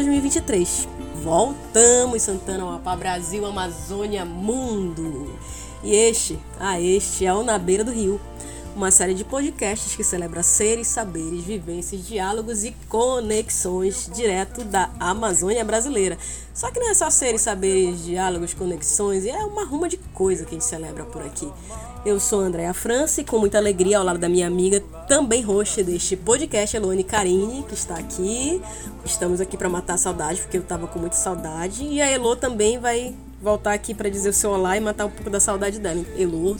a 2023. Voltamos, Santana Amapá, Brasil, Amazônia, Mundo. E este, ah, este é o Na Beira do Rio, uma série de podcasts que celebra seres, saberes, vivências, diálogos e conexões direto da Amazônia brasileira. Só que não é só seres, saberes, diálogos, conexões, é uma ruma de coisa que a gente celebra por aqui. Eu sou Andréa França e com muita alegria ao lado da minha amiga, também host deste podcast, Elone Carini, que está aqui. Estamos aqui para matar a saudade, porque eu estava com muita saudade. E a Elo também vai voltar aqui para dizer o seu olá e matar um pouco da saudade dela. Elo.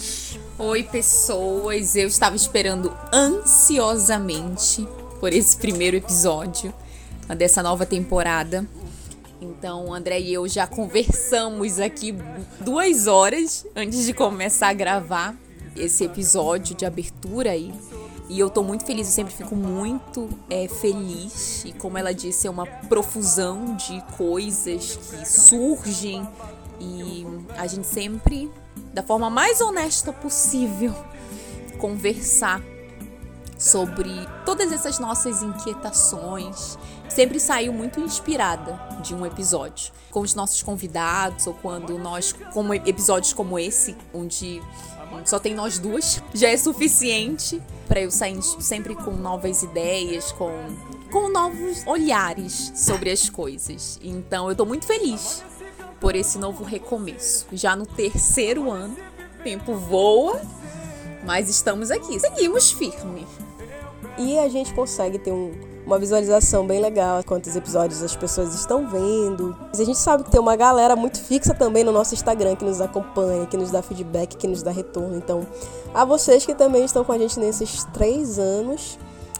Oi, pessoas. Eu estava esperando ansiosamente por esse primeiro episódio dessa nova temporada. Então, André e eu já conversamos aqui duas horas antes de começar a gravar esse episódio de abertura aí. E eu tô muito feliz, eu sempre fico muito é, feliz. E como ela disse, é uma profusão de coisas que surgem. E a gente sempre, da forma mais honesta possível, conversar sobre todas essas nossas inquietações. Sempre saiu muito inspirada de um episódio. Com os nossos convidados, ou quando nós, como episódios como esse, onde só tem nós duas, já é suficiente para eu sair sempre com novas ideias, com, com novos olhares sobre as coisas. Então eu tô muito feliz por esse novo recomeço. Já no terceiro ano, o tempo voa, mas estamos aqui, seguimos firme. E a gente consegue ter um, uma visualização bem legal, quantos episódios as pessoas estão vendo. A gente sabe que tem uma galera muito fixa também no nosso Instagram que nos acompanha, que nos dá feedback, que nos dá retorno. Então, a vocês que também estão com a gente nesses três anos,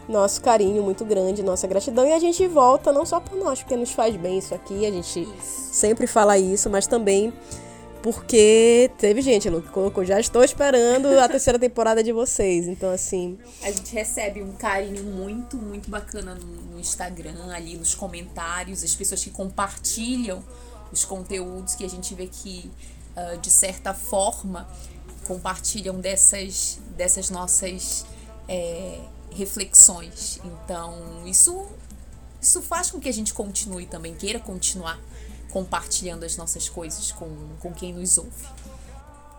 nosso carinho muito grande, nossa gratidão. E a gente volta não só por nós, porque nos faz bem isso aqui, a gente isso. sempre fala isso, mas também porque teve gente, Lu, que colocou, já estou esperando a terceira temporada de vocês. Então, assim. A gente recebe um carinho muito, muito bacana no, no Instagram, ali nos comentários, as pessoas que compartilham os conteúdos que a gente vê que, uh, de certa forma, compartilham dessas, dessas nossas é, reflexões. Então, isso, isso faz com que a gente continue também, queira continuar compartilhando as nossas coisas com, com quem nos ouve.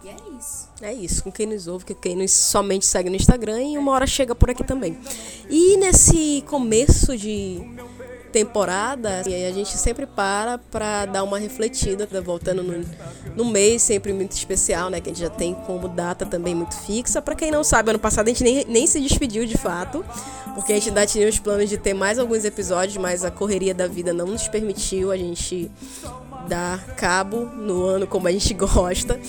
E é isso. É isso, com quem nos ouve, com quem nos somente segue no Instagram e uma hora chega por aqui também. E nesse começo de temporada, a gente sempre para para dar uma refletida, tá voltando no, no mês sempre muito especial, né? Que a gente já tem como data também muito fixa. Para quem não sabe, ano passado a gente nem, nem se despediu de fato, porque a gente ainda tinha os planos de ter mais alguns episódios, mas a correria da vida não nos permitiu a gente dar cabo no ano como a gente gosta.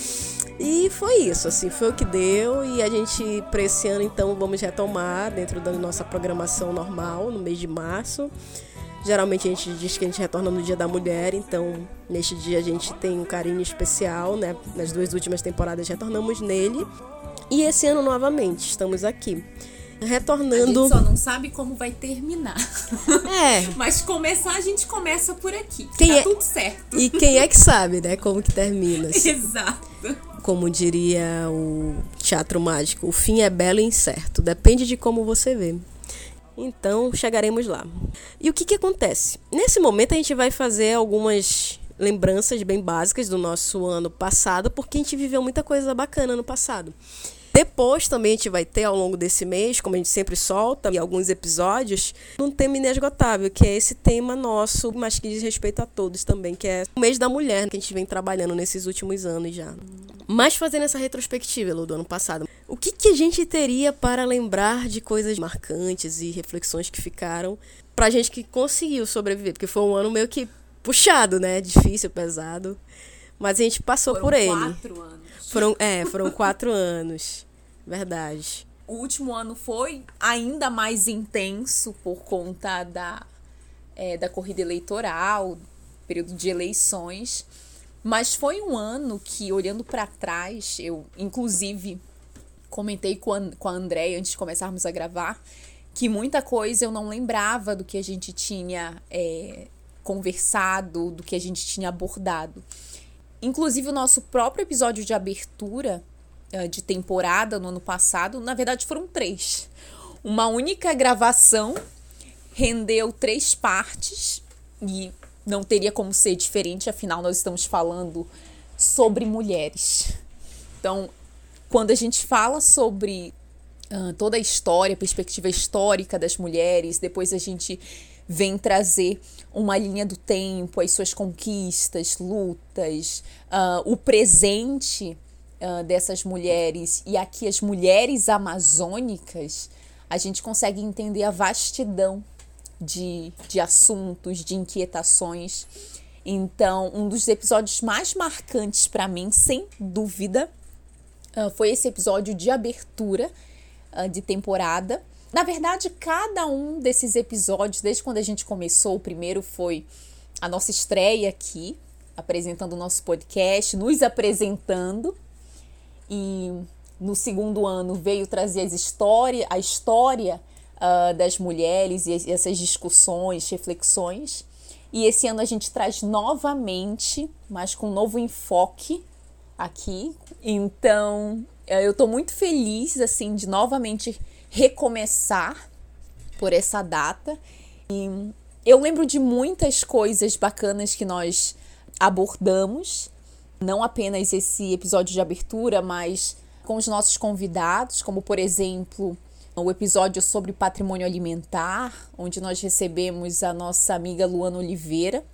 E foi isso, assim, foi o que deu. E a gente, para esse ano, então, vamos retomar dentro da nossa programação normal, no mês de março. Geralmente a gente diz que a gente retorna no Dia da Mulher, então neste dia a gente tem um carinho especial, né? Nas duas últimas temporadas retornamos nele. E esse ano novamente estamos aqui. Retornando. A gente só não sabe como vai terminar. É. Mas começar, a gente começa por aqui. Quem tá é... tudo certo. E quem é que sabe, né? Como que termina. Exato. Como diria o teatro mágico, o fim é belo e incerto. Depende de como você vê. Então chegaremos lá. E o que, que acontece? Nesse momento a gente vai fazer algumas lembranças bem básicas do nosso ano passado, porque a gente viveu muita coisa bacana no passado. Depois também a gente vai ter ao longo desse mês, como a gente sempre solta, em alguns episódios, um tema inesgotável, que é esse tema nosso, mas que diz respeito a todos também, que é o mês da mulher, que a gente vem trabalhando nesses últimos anos já. Mas fazendo essa retrospectiva do ano passado, o que, que a gente teria para lembrar de coisas marcantes e reflexões que ficaram pra gente que conseguiu sobreviver? Porque foi um ano meio que puxado, né? Difícil, pesado. Mas a gente passou Foram por ele. Quatro anos. Foram, é, foram quatro anos. Verdade. O último ano foi ainda mais intenso por conta da, é, da corrida eleitoral, período de eleições. Mas foi um ano que, olhando para trás, eu, inclusive, comentei com a, com a Andréia antes de começarmos a gravar, que muita coisa eu não lembrava do que a gente tinha é, conversado, do que a gente tinha abordado. Inclusive, o nosso próprio episódio de abertura é, de temporada no ano passado, na verdade, foram três. Uma única gravação rendeu três partes e não teria como ser diferente, afinal, nós estamos falando sobre mulheres. Então, quando a gente fala sobre uh, toda a história, perspectiva histórica das mulheres, depois a gente vem trazer uma linha do tempo, as suas conquistas, lutas, uh, o presente uh, dessas mulheres e aqui as mulheres amazônicas, a gente consegue entender a vastidão de, de assuntos, de inquietações. Então, um dos episódios mais marcantes para mim, sem dúvida, uh, foi esse episódio de abertura de temporada. Na verdade, cada um desses episódios, desde quando a gente começou, o primeiro foi a nossa estreia aqui, apresentando o nosso podcast, nos apresentando. E no segundo ano veio trazer as história, a história uh, das mulheres e essas discussões, reflexões. E esse ano a gente traz novamente, mas com um novo enfoque aqui. Então, eh, eu estou muito feliz assim de novamente recomeçar por essa data. E eu lembro de muitas coisas bacanas que nós abordamos, não apenas esse episódio de abertura, mas com os nossos convidados, como por exemplo o episódio sobre patrimônio alimentar, onde nós recebemos a nossa amiga Luana Oliveira,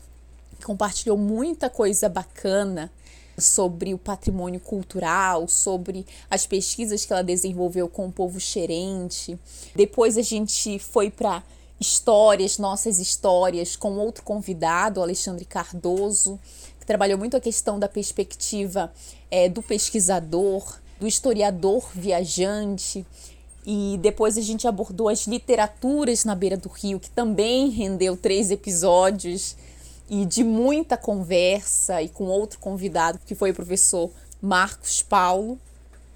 que compartilhou muita coisa bacana sobre o patrimônio cultural, sobre as pesquisas que ela desenvolveu com o povo xerente. Depois a gente foi para histórias, nossas histórias, com outro convidado, Alexandre Cardoso, que trabalhou muito a questão da perspectiva é, do pesquisador, do historiador viajante. E depois a gente abordou as literaturas na beira do rio, que também rendeu três episódios e de muita conversa e com outro convidado que foi o professor Marcos Paulo.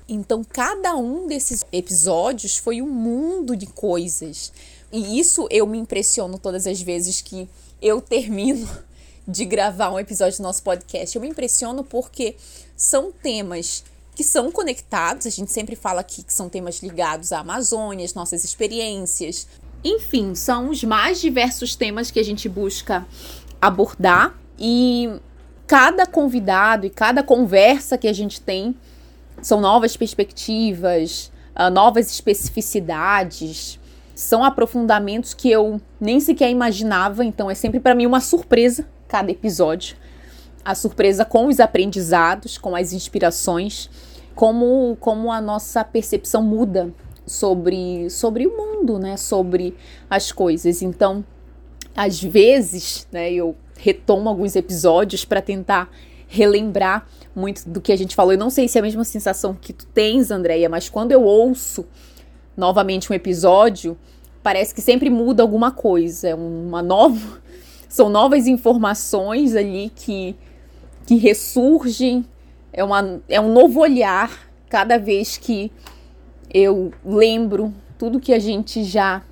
Então, cada um desses episódios foi um mundo de coisas. E isso eu me impressiono todas as vezes que eu termino de gravar um episódio do nosso podcast. Eu me impressiono porque são temas que são conectados, a gente sempre fala aqui que são temas ligados à Amazônia, às nossas experiências. Enfim, são os mais diversos temas que a gente busca abordar e cada convidado e cada conversa que a gente tem são novas perspectivas, uh, novas especificidades, são aprofundamentos que eu nem sequer imaginava, então é sempre para mim uma surpresa cada episódio a surpresa com os aprendizados, com as inspirações, como, como a nossa percepção muda sobre, sobre o mundo, né? Sobre as coisas. Então, às vezes, né, eu retomo alguns episódios para tentar relembrar muito do que a gente falou. Eu não sei se é a mesma sensação que tu tens, Andréia, mas quando eu ouço novamente um episódio, parece que sempre muda alguma coisa. É uma nova. São novas informações ali que que ressurgem, é, uma, é um novo olhar cada vez que eu lembro tudo que a gente já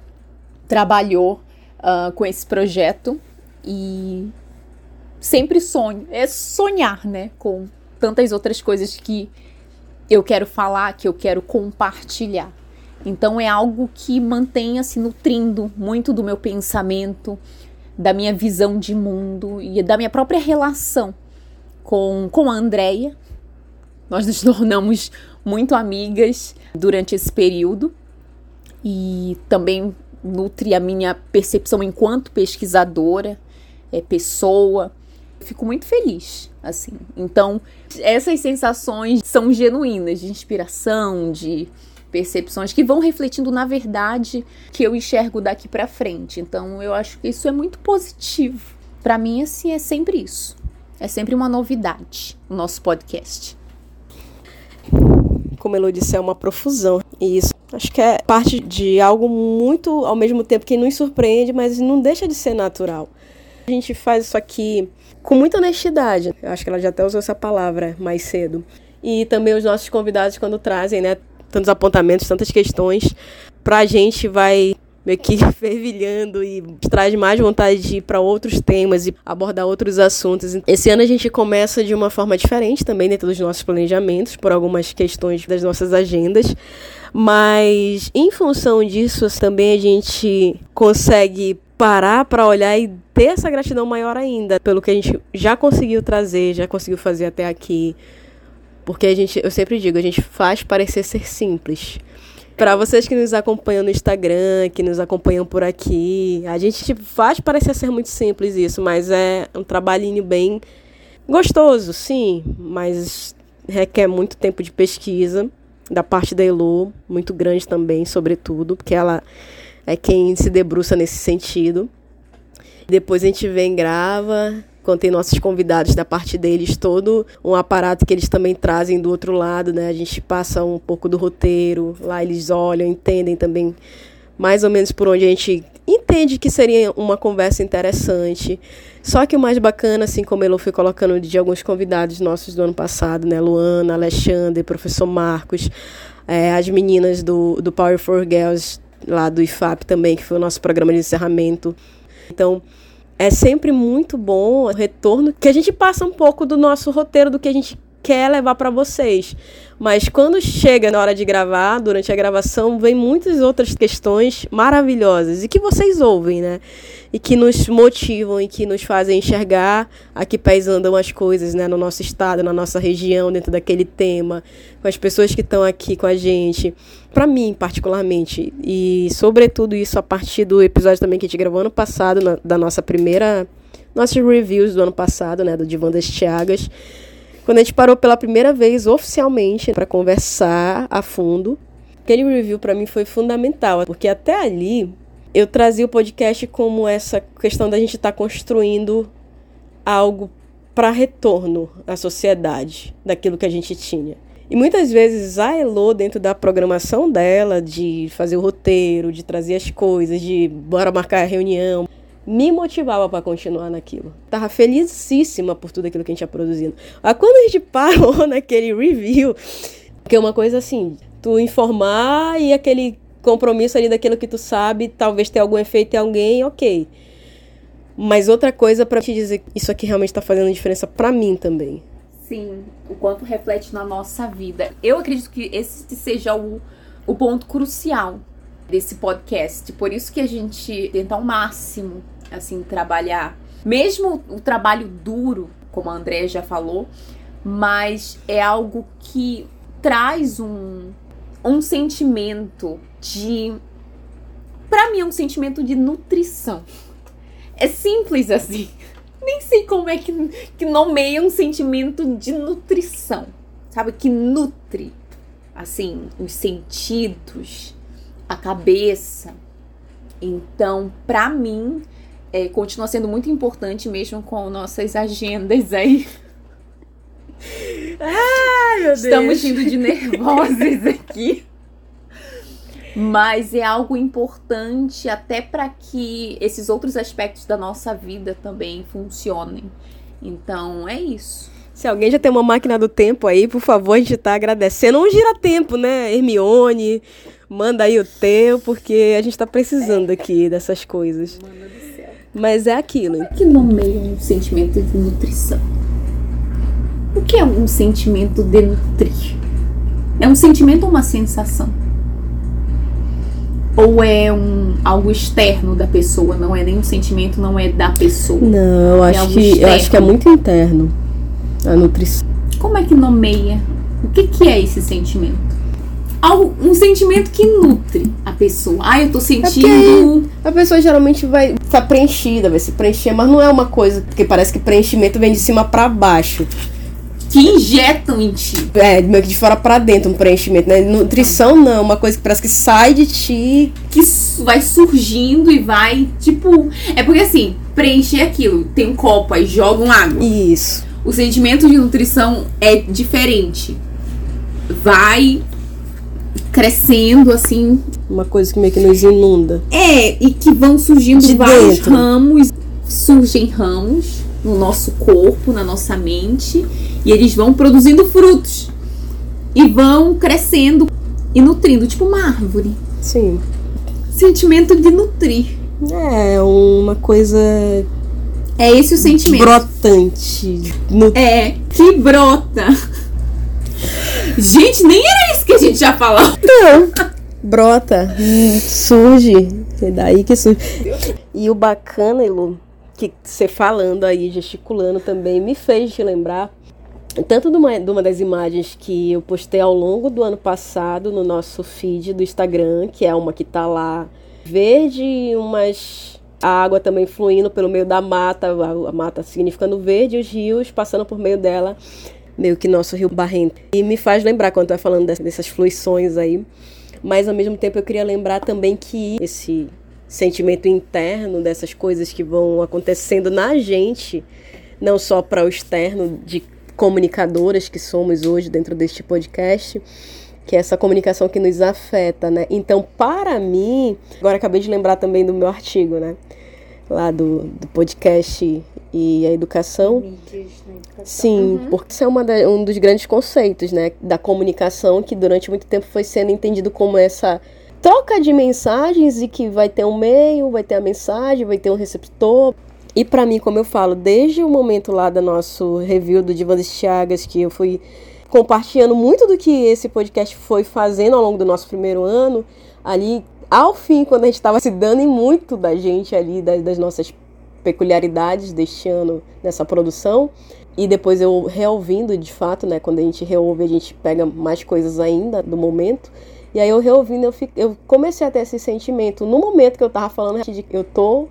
trabalhou uh, com esse projeto e sempre sonho, é sonhar, né, com tantas outras coisas que eu quero falar, que eu quero compartilhar. Então é algo que mantém se nutrindo muito do meu pensamento, da minha visão de mundo e da minha própria relação com, com a Andrea. Nós nos tornamos muito amigas durante esse período e também nutre a minha percepção enquanto pesquisadora, é, pessoa. Fico muito feliz, assim. Então, essas sensações são genuínas de inspiração, de percepções que vão refletindo na verdade que eu enxergo daqui para frente. Então, eu acho que isso é muito positivo. Para mim, assim, é sempre isso. É sempre uma novidade o nosso podcast. Como Elo disse, é uma profusão. E isso acho que é parte de algo muito, ao mesmo tempo, que nos surpreende, mas não deixa de ser natural. A gente faz isso aqui com muita honestidade. Eu acho que ela já até usou essa palavra mais cedo. E também os nossos convidados, quando trazem, né, tantos apontamentos, tantas questões, pra gente vai meio que fervilhando e traz mais vontade de ir para outros temas e abordar outros assuntos. Esse ano a gente começa de uma forma diferente também dentro dos nossos planejamentos, por algumas questões das nossas agendas. Mas em função disso, também a gente consegue parar para olhar e ter essa gratidão maior ainda pelo que a gente já conseguiu trazer, já conseguiu fazer até aqui. Porque a gente, eu sempre digo, a gente faz parecer ser simples. Para vocês que nos acompanham no Instagram, que nos acompanham por aqui, a gente tipo, faz parecer ser muito simples isso, mas é um trabalhinho bem gostoso, sim, mas requer muito tempo de pesquisa da parte da Elo, muito grande também, sobretudo, porque ela é quem se debruça nesse sentido. Depois a gente vem grava, contém nossos convidados da parte deles, todo um aparato que eles também trazem do outro lado, né? A gente passa um pouco do roteiro, lá eles olham, entendem também mais ou menos por onde a gente entende que seria uma conversa interessante. Só que o mais bacana, assim como ele foi colocando de alguns convidados nossos do ano passado, né? Luana, Alexandre, professor Marcos, é, as meninas do, do Power for Girls lá do IFAP também, que foi o nosso programa de encerramento. Então, é sempre muito bom o retorno, que a gente passa um pouco do nosso roteiro, do que a gente quer levar para vocês. Mas quando chega na hora de gravar, durante a gravação, vem muitas outras questões maravilhosas e que vocês ouvem, né? E que nos motivam e que nos fazem enxergar a que pés andam as coisas, né? No nosso estado, na nossa região, dentro daquele tema, com as pessoas que estão aqui com a gente. Para mim, particularmente. E, sobretudo, isso a partir do episódio também que a gente gravou ano passado, na, da nossa primeira. Nossos reviews do ano passado, né? Do Divã das Tiagas quando a gente parou pela primeira vez oficialmente para conversar a fundo, aquele review para mim foi fundamental, porque até ali eu trazia o podcast como essa questão da gente estar tá construindo algo para retorno à sociedade daquilo que a gente tinha. E muitas vezes a Elo, dentro da programação dela, de fazer o roteiro, de trazer as coisas, de bora marcar a reunião, me motivava para continuar naquilo. Tava felicíssima por tudo aquilo que a gente ia produzindo. Aí quando a gente parou naquele review, que é uma coisa assim, tu informar e aquele compromisso ali daquilo que tu sabe, talvez ter algum efeito em alguém, ok. Mas outra coisa para te dizer, isso aqui realmente está fazendo diferença para mim também. Sim, o quanto reflete na nossa vida. Eu acredito que esse seja o, o ponto crucial desse podcast. Por isso que a gente tenta ao máximo, assim, trabalhar. Mesmo o trabalho duro, como a André já falou, mas é algo que traz um, um sentimento de. Para mim, é um sentimento de nutrição. É simples assim. Nem sei como é que, que nomeia um sentimento de nutrição. Sabe? Que nutre, assim, os sentidos, a cabeça. Então, para mim, é, continua sendo muito importante mesmo com nossas agendas aí. Ai, meu Deus. Estamos indo de nervosas aqui. Mas é algo importante até para que esses outros aspectos da nossa vida também funcionem. Então, é isso. Se alguém já tem uma máquina do tempo aí, por favor, a gente tá agradecendo. Um gira-tempo, né? Hermione, manda aí o teu, porque a gente tá precisando aqui dessas coisas. Mas é aquilo. Como é que nomeia um sentimento de nutrição? O que é um sentimento de nutrir? É um sentimento ou uma sensação? Ou é um algo externo da pessoa? Não é nem um sentimento, não é da pessoa. Não, eu é acho, que, eu acho que é muito interno a nutrição. Como é que nomeia? O que, que é esse sentimento? Um sentimento que nutre a pessoa. Ah, eu tô sentindo. É a pessoa geralmente vai estar preenchida, vai se preencher, mas não é uma coisa que parece que preenchimento vem de cima para baixo. Que injetam em ti. É, meio que de fora para dentro um preenchimento, né? Nutrição não, é uma coisa que parece que sai de ti. Que vai surgindo e vai, tipo. É porque assim, preencher aquilo. Tem um copo, aí jogam água. Isso o sentimento de nutrição é diferente. Vai crescendo assim. Uma coisa que meio que nos inunda. É, e que vão surgindo de vários dentro. ramos. Surgem ramos no nosso corpo, na nossa mente, e eles vão produzindo frutos. E vão crescendo e nutrindo, tipo uma árvore. Sim. Sentimento de nutrir. É, uma coisa é esse o sentimento. Brotante. No... É, que brota. Gente, nem era que a gente já falou. Não. brota, surge, é daí que surge. E o bacana, Elu, que você falando aí, gesticulando também, me fez lembrar tanto de uma, de uma das imagens que eu postei ao longo do ano passado no nosso feed do Instagram, que é uma que tá lá verde, umas a água também fluindo pelo meio da mata, a, a mata significando verde, e os rios passando por meio dela, meio que nosso rio barrento. E me faz lembrar quando tu vai falando dessas, fluições aí, mas ao mesmo tempo eu queria lembrar também que esse sentimento interno dessas coisas que vão acontecendo na gente, não só para o externo de comunicadoras que somos hoje dentro deste podcast, que é essa comunicação que nos afeta, né? Então, para mim, agora acabei de lembrar também do meu artigo, né? Lá do, do podcast e a educação. Sim, uhum. porque isso é uma da, um dos grandes conceitos, né? Da comunicação, que durante muito tempo foi sendo entendido como essa troca de mensagens e que vai ter um meio, vai ter a mensagem, vai ter um receptor. E para mim, como eu falo, desde o momento lá do nosso review do Divan Chagas, que eu fui compartilhando muito do que esse podcast foi fazendo ao longo do nosso primeiro ano, ali ao fim, quando a gente estava se dando em muito da gente ali, das, das, nossas peculiaridades deste ano nessa produção, e depois eu reouvindo de fato, né, quando a gente reouve, a gente pega mais coisas ainda do momento. E aí eu reouvindo, eu, fico, eu comecei a ter esse sentimento no momento que eu tava falando de que eu tô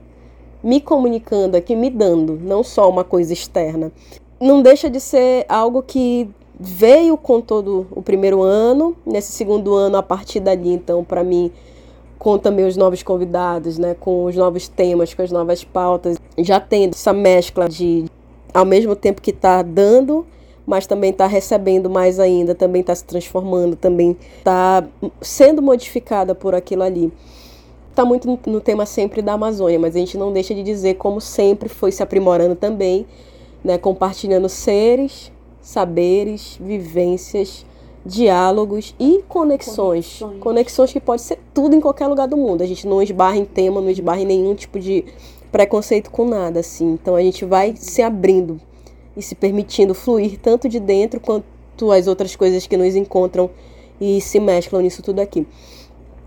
me comunicando aqui, me dando, não só uma coisa externa. Não deixa de ser algo que veio com todo o primeiro ano. Nesse segundo ano, a partir dali, então, para mim, com também os novos convidados, né, com os novos temas, com as novas pautas, já tendo essa mescla de, ao mesmo tempo que está dando, mas também está recebendo mais ainda, também está se transformando, também está sendo modificada por aquilo ali. Está muito no tema sempre da Amazônia, mas a gente não deixa de dizer como sempre foi se aprimorando também, né, compartilhando seres, saberes, vivências, diálogos e conexões. conexões. Conexões que pode ser tudo em qualquer lugar do mundo. A gente não esbarra em tema, não esbarra em nenhum tipo de preconceito com nada, assim. Então a gente vai se abrindo e se permitindo fluir tanto de dentro quanto as outras coisas que nos encontram e se mesclam nisso tudo aqui.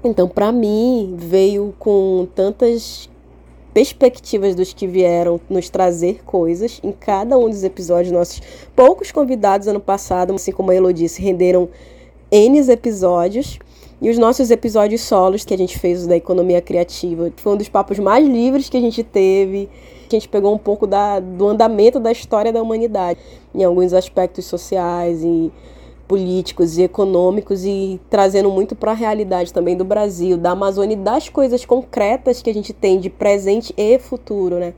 Então, para mim, veio com tantas perspectivas dos que vieram nos trazer coisas em cada um dos episódios. Nossos poucos convidados ano passado, assim como a Elo disse, renderam N episódios. E os nossos episódios solos que a gente fez da economia criativa foi um dos papos mais livres que a gente teve. A gente pegou um pouco da, do andamento da história da humanidade em alguns aspectos sociais e políticos e econômicos e trazendo muito para a realidade também do Brasil, da Amazônia e das coisas concretas que a gente tem de presente e futuro, né?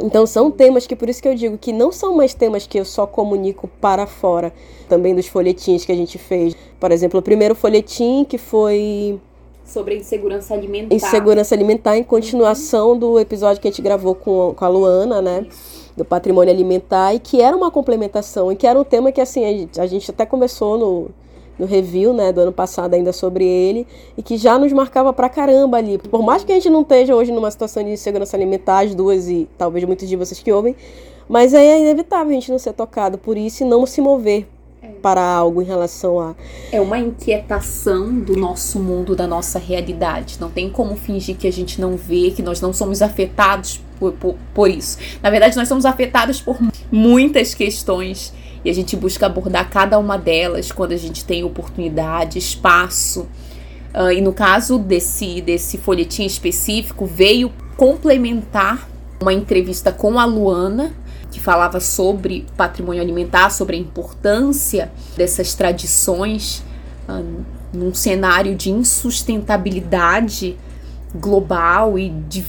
Então são temas que por isso que eu digo que não são mais temas que eu só comunico para fora, também dos folhetins que a gente fez. Por exemplo, o primeiro folhetim que foi sobre insegurança alimentar. Insegurança alimentar em continuação uhum. do episódio que a gente gravou com, com a Luana, né? Isso do patrimônio alimentar e que era uma complementação e que era um tema que assim a gente até começou no, no review né, do ano passado ainda sobre ele e que já nos marcava pra caramba ali. Por mais que a gente não esteja hoje numa situação de segurança alimentar, as duas e talvez muitos de vocês que ouvem, mas é inevitável a gente não ser tocado por isso e não se mover para algo em relação a. É uma inquietação do nosso mundo, da nossa realidade. Não tem como fingir que a gente não vê, que nós não somos afetados por, por, por isso. Na verdade, nós somos afetados por muitas questões e a gente busca abordar cada uma delas quando a gente tem oportunidade, espaço. Uh, e no caso desse, desse folhetim específico, veio complementar uma entrevista com a Luana, que falava sobre patrimônio alimentar, sobre a importância dessas tradições uh, num cenário de insustentabilidade global e de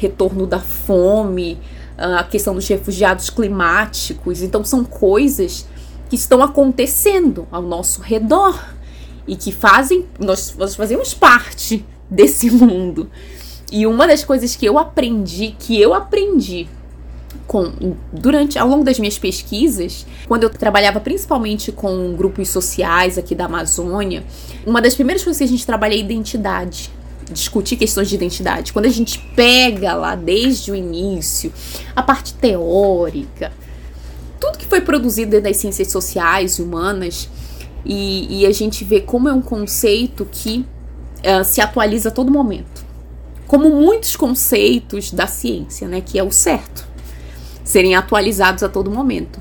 retorno da fome, uh, a questão dos refugiados climáticos. Então, são coisas que estão acontecendo ao nosso redor e que fazem. Nós, nós fazemos parte desse mundo. E uma das coisas que eu aprendi, que eu aprendi com, durante ao longo das minhas pesquisas, quando eu trabalhava principalmente com grupos sociais aqui da Amazônia, uma das primeiras coisas que a gente trabalha é identidade. Discutir questões de identidade. Quando a gente pega lá desde o início a parte teórica, tudo que foi produzido dentro das ciências sociais e humanas, e, e a gente vê como é um conceito que uh, se atualiza a todo momento. Como muitos conceitos da ciência, né, que é o certo, serem atualizados a todo momento.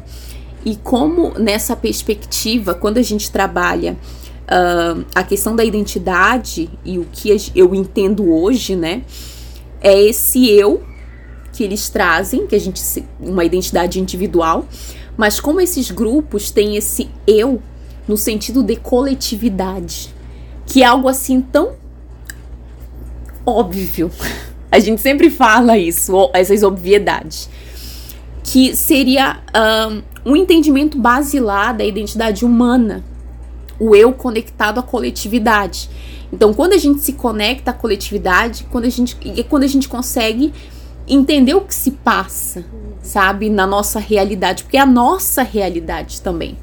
E como nessa perspectiva, quando a gente trabalha uh, a questão da identidade e o que eu entendo hoje, né, é esse eu que eles trazem, que a gente uma identidade individual, mas como esses grupos têm esse eu no sentido de coletividade, que é algo assim tão óbvio. A gente sempre fala isso, essas obviedades. Que seria um, um entendimento basilar da identidade humana, o eu conectado à coletividade. Então, quando a gente se conecta à coletividade, quando a gente, é quando a gente consegue entender o que se passa, sabe, na nossa realidade, porque é a nossa realidade também.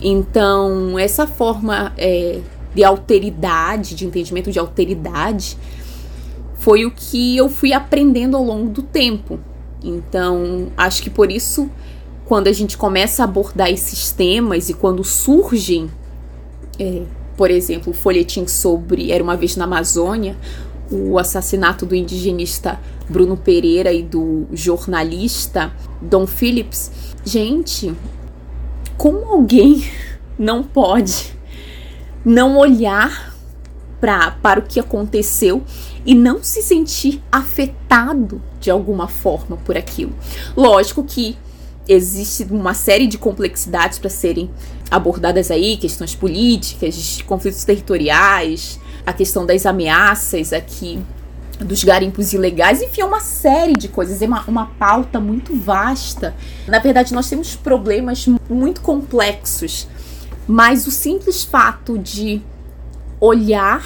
Então, essa forma é, de alteridade, de entendimento de alteridade, foi o que eu fui aprendendo ao longo do tempo. Então, acho que por isso, quando a gente começa a abordar esses temas e quando surgem, é, por exemplo, o folhetim sobre Era uma Vez na Amazônia, o assassinato do indigenista Bruno Pereira e do jornalista Don Phillips. Gente, como alguém não pode não olhar pra, para o que aconteceu e não se sentir afetado de alguma forma por aquilo? Lógico que existe uma série de complexidades para serem abordadas aí, questões políticas, conflitos territoriais, a questão das ameaças aqui dos garimpos ilegais, enfim, é uma série de coisas, é uma, uma pauta muito vasta. Na verdade, nós temos problemas muito complexos, mas o simples fato de olhar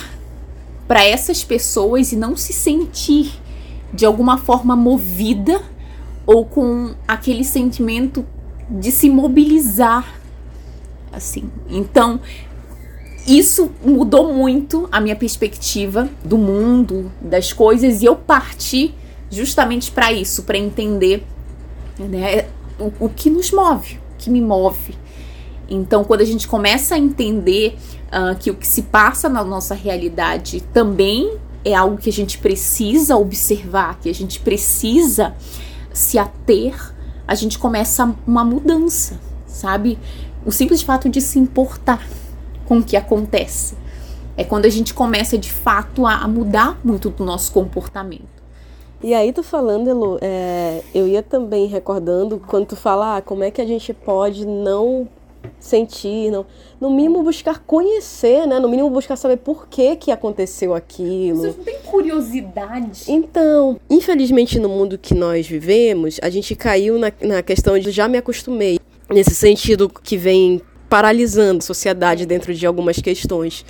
para essas pessoas e não se sentir de alguma forma movida ou com aquele sentimento de se mobilizar assim. Então, isso mudou muito a minha perspectiva do mundo, das coisas, e eu parti justamente para isso, para entender né, o, o, que nos move, o que me move. Então, quando a gente começa a entender uh, que o que se passa na nossa realidade também é algo que a gente precisa observar, que a gente precisa se ater, a gente começa uma mudança, sabe? O simples fato de se importar com o que acontece. É quando a gente começa de fato a, mudar muito do nosso comportamento. E aí, tu falando, Elu, é, eu ia também recordando quando tu fala ah, como é que a gente pode não sentir, não, no mínimo buscar conhecer, né? No mínimo buscar saber por que que aconteceu aquilo. Você não tem curiosidade. Então, infelizmente no mundo que nós vivemos, a gente caiu na, na questão de já me acostumei. Nesse sentido que vem paralisando a sociedade dentro de algumas questões.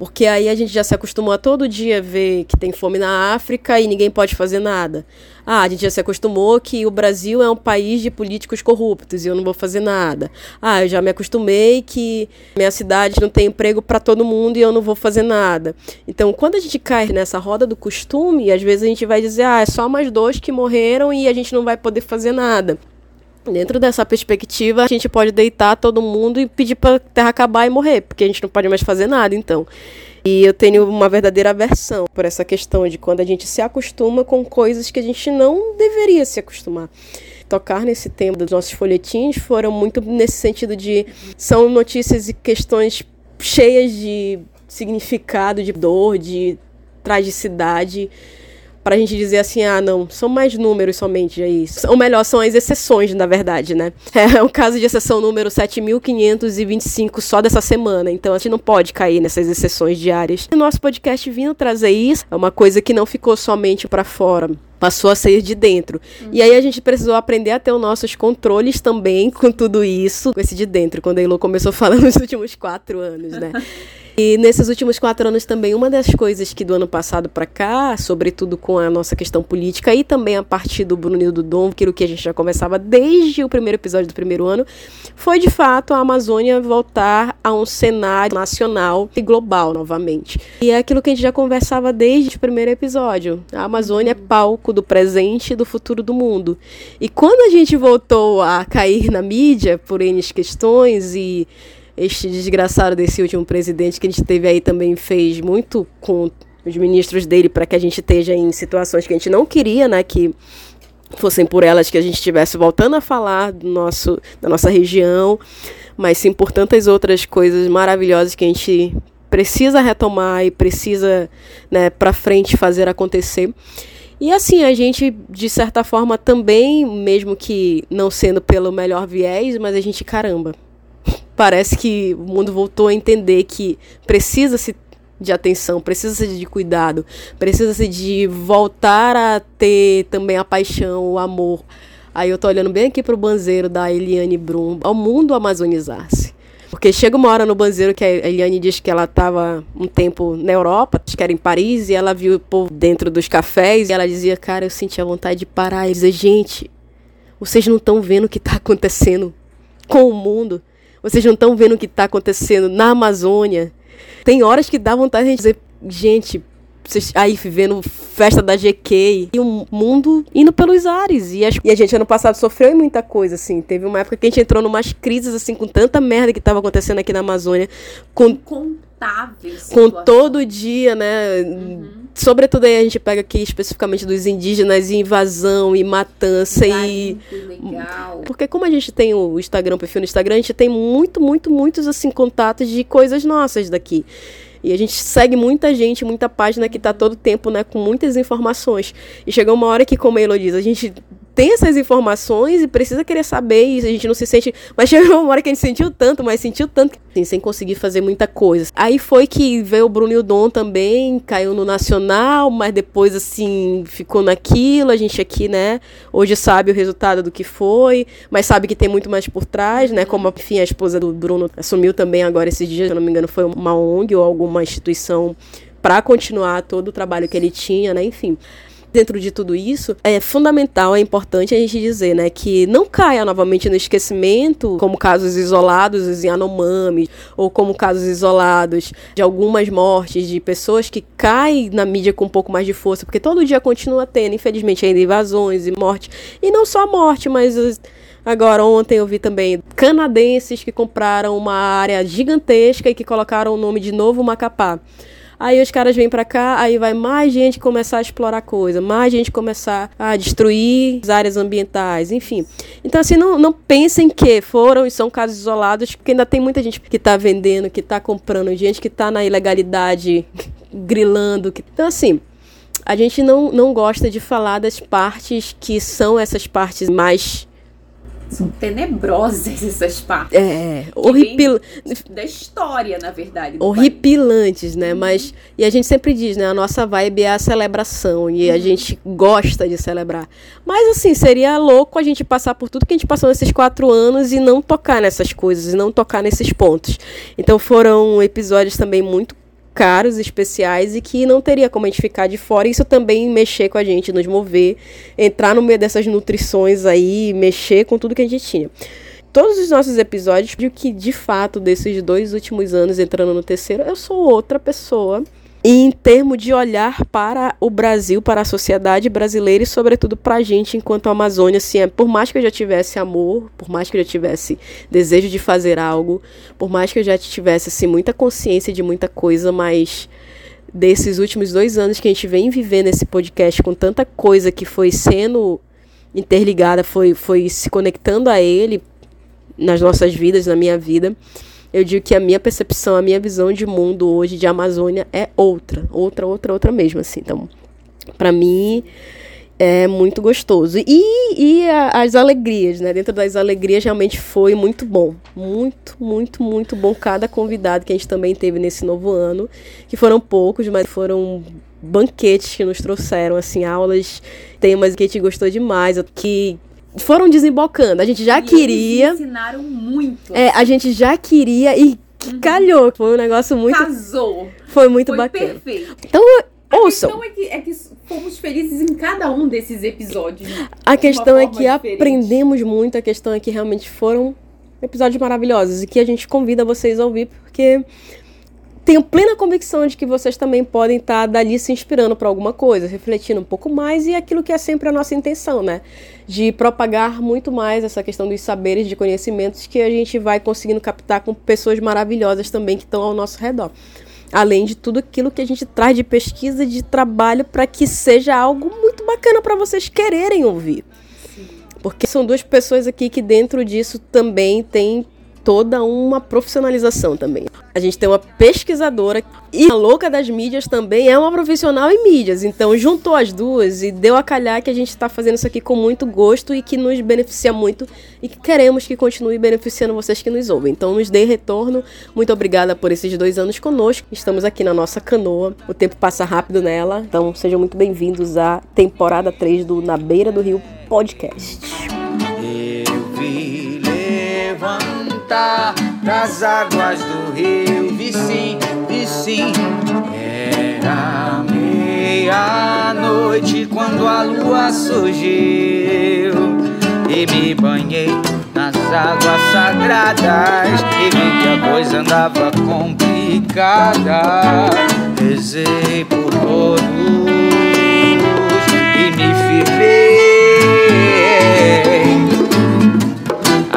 Porque aí a gente já se acostumou a todo dia ver que tem fome na África e ninguém pode fazer nada. Ah, a gente já se acostumou que o Brasil é um país de políticos corruptos e eu não vou fazer nada. Ah, eu já me acostumei que minha cidade não tem emprego para todo mundo e eu não vou fazer nada. Então, quando a gente cai nessa roda do costume, às vezes a gente vai dizer: ah, é só mais dois que morreram e a gente não vai poder fazer nada. Dentro dessa perspectiva, a gente pode deitar todo mundo e pedir para a Terra acabar e morrer, porque a gente não pode mais fazer nada, então. E eu tenho uma verdadeira aversão por essa questão de quando a gente se acostuma com coisas que a gente não deveria se acostumar. Tocar nesse tema dos nossos folhetins foram muito nesse sentido de são notícias e questões cheias de significado, de dor, de tragicidade para a gente dizer assim, ah, não, são mais números somente aí. Ou melhor, são as exceções, na verdade, né? É um caso de exceção número 7.525 só dessa semana, então a gente não pode cair nessas exceções diárias. O nosso podcast vindo trazer isso é uma coisa que não ficou somente para fora, passou a sair de dentro. Uhum. E aí a gente precisou aprender a ter os nossos controles também com tudo isso, com esse de dentro, quando a Elo começou falando nos últimos quatro anos, né? E nesses últimos quatro anos também, uma das coisas que do ano passado para cá, sobretudo com a nossa questão política e também a partir do Bruno e do Dom, aquilo que a gente já começava desde o primeiro episódio do primeiro ano, foi de fato a Amazônia voltar a um cenário nacional e global novamente. E é aquilo que a gente já conversava desde o primeiro episódio. A Amazônia é palco do presente e do futuro do mundo. E quando a gente voltou a cair na mídia por N questões e este desgraçado desse último presidente que a gente teve aí também fez muito com os ministros dele para que a gente esteja em situações que a gente não queria, né, que fossem por elas que a gente estivesse voltando a falar do nosso, da nossa região, mas sim por tantas outras coisas maravilhosas que a gente precisa retomar e precisa, né, para frente fazer acontecer. E assim, a gente, de certa forma, também, mesmo que não sendo pelo melhor viés, mas a gente, caramba, parece que o mundo voltou a entender que precisa-se de atenção, precisa-se de cuidado, precisa-se de voltar a ter também a paixão, o amor. Aí eu tô olhando bem aqui pro banzeiro da Eliane Brum, ao mundo amazonizar-se. Porque chega uma hora no banzeiro que a Eliane diz que ela estava um tempo na Europa, acho que era em Paris, e ela viu o povo dentro dos cafés, e ela dizia, cara, eu sentia vontade de parar e dizer, gente, vocês não estão vendo o que está acontecendo com o mundo. Vocês não estão vendo o que está acontecendo na Amazônia. Tem horas que dá vontade de dizer, gente, vocês aí vivendo festa da GK e o mundo indo pelos ares. E, e, a gente ano passado sofreu em muita coisa, assim. Teve uma época que a gente entrou numas crises, assim, com tanta merda que estava acontecendo aqui na Amazônia. Com, Com todo dia, né? Uhum. Sobretudo aí a gente pega aqui especificamente dos indígenas e invasão e matança e. Legal. Porque como a gente tem o Instagram, o perfil no Instagram, a gente tem muito, muito, muitos assim contatos de coisas nossas daqui. E a gente segue muita gente, muita página que está todo tempo, né, com muitas informações. E chegou uma hora que, como a Elo diz, a gente tem essas informações e precisa querer saber e a gente não se sente. Mas chegou uma hora que a gente sentiu tanto, mas sentiu tanto, assim, sem conseguir fazer muita coisa. Aí foi que veio o Bruno e o Dom também, caiu no Nacional, mas depois, assim, ficou naquilo. A gente aqui, né, hoje sabe o resultado do que foi, mas sabe que tem muito mais por trás, né, como, enfim, a esposa do Bruno assumiu também agora esses dias, se eu não me engano, foi uma ONG ou alguma instituição para continuar todo o trabalho que ele tinha, né, enfim dentro de tudo isso, é fundamental, é importante a gente dizer, né, que não caia novamente no esquecimento, como casos isolados em Anomami, ou como casos isolados de algumas mortes de pessoas que caem na mídia com um pouco mais de força, porque todo dia continua tendo, infelizmente, ainda invasões e morte. E não só morte, mas Agora, ontem eu vi também canadenses que compraram uma área gigantesca e que colocaram o nome de Novo Macapá. Aí os caras vêm para cá, aí vai mais gente começar a explorar coisa, mais gente começar a destruir as áreas ambientais, enfim. Então, assim, não, não pensem que foram e são casos isolados, porque ainda tem muita gente que está vendendo, que está comprando, gente que está na ilegalidade, grilando. Então, assim, a gente não, não gosta de falar das partes que são essas partes mais são tenebrosas essas partes. É, horripilantes. Da história, na verdade. Horripilantes, né? Uhum. Mas. E a gente sempre diz, né? A nossa vibe é a celebração. E uhum. a gente gosta de celebrar. Mas, assim, seria louco a gente passar por tudo que a gente passou nesses quatro anos e não tocar nessas coisas, e não tocar nesses pontos. Então foram episódios também muito caros, especiais e que não teria como a gente ficar de fora. Isso também mexer com a gente, nos mover, entrar no meio dessas nutrições aí, mexer com tudo que a gente tinha. Todos os nossos episódios, que de fato, desses dois últimos anos entrando no terceiro, eu sou outra pessoa em termos de olhar para o Brasil, para a sociedade brasileira e, sobretudo, para a gente enquanto Amazônia. Assim, é, por mais que eu já tivesse amor, por mais que eu já tivesse desejo de fazer algo, por mais que eu já tivesse assim, muita consciência de muita coisa, mas desses últimos dois anos que a gente vem vivendo esse podcast com tanta coisa que foi sendo interligada, foi, foi se conectando a ele nas nossas vidas, na minha vida eu digo que a minha percepção, a minha visão de mundo hoje, de Amazônia, é outra. Outra, outra, outra mesmo, assim. Então, para mim, é muito gostoso. E, e a, as alegrias, né? Dentro das alegrias, realmente foi muito bom. Muito, muito, muito bom. Cada convidado que a gente também teve nesse novo ano, que foram poucos, mas foram banquetes que nos trouxeram, assim, aulas, temas que a gente gostou demais, que foram desembocando. A gente já e queria. Eles ensinaram muito. É, a gente já queria e uhum. calhou. Foi um negócio muito. Casou. Foi muito Foi bacana. Perfeito. Então, a ouçam. questão é que, é que fomos felizes em cada um desses episódios. A questão é que diferente. aprendemos muito. A questão é que realmente foram episódios maravilhosos e que a gente convida vocês a ouvir porque tenho plena convicção de que vocês também podem estar dali se inspirando para alguma coisa, refletindo um pouco mais e aquilo que é sempre a nossa intenção, né? De propagar muito mais essa questão dos saberes, de conhecimentos que a gente vai conseguindo captar com pessoas maravilhosas também que estão ao nosso redor. Além de tudo aquilo que a gente traz de pesquisa, de trabalho, para que seja algo muito bacana para vocês quererem ouvir. Porque são duas pessoas aqui que dentro disso também tem toda uma profissionalização também. A gente tem uma pesquisadora e a louca das mídias também é uma profissional em mídias. Então juntou as duas e deu a calhar que a gente está fazendo isso aqui com muito gosto e que nos beneficia muito e que queremos que continue beneficiando vocês que nos ouvem. Então nos dê retorno. Muito obrigada por esses dois anos conosco. Estamos aqui na nossa canoa. O tempo passa rápido nela. Então sejam muito bem-vindos à temporada 3 do Na Beira do Rio podcast. Eu vi das águas do rio, vi sim, vi sim. Era meia-noite quando a lua surgiu e me banhei nas águas sagradas e vi que a coisa andava complicada. Rezei por todos e me firmei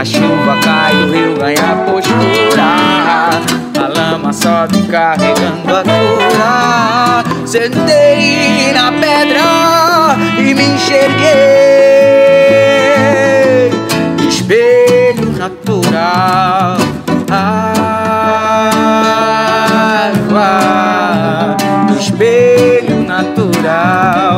a chuva cai, o rio ganha postura. A lama sobe carregando a cura. Sentei na pedra e me enxerguei. Espelho natural. Água, espelho natural.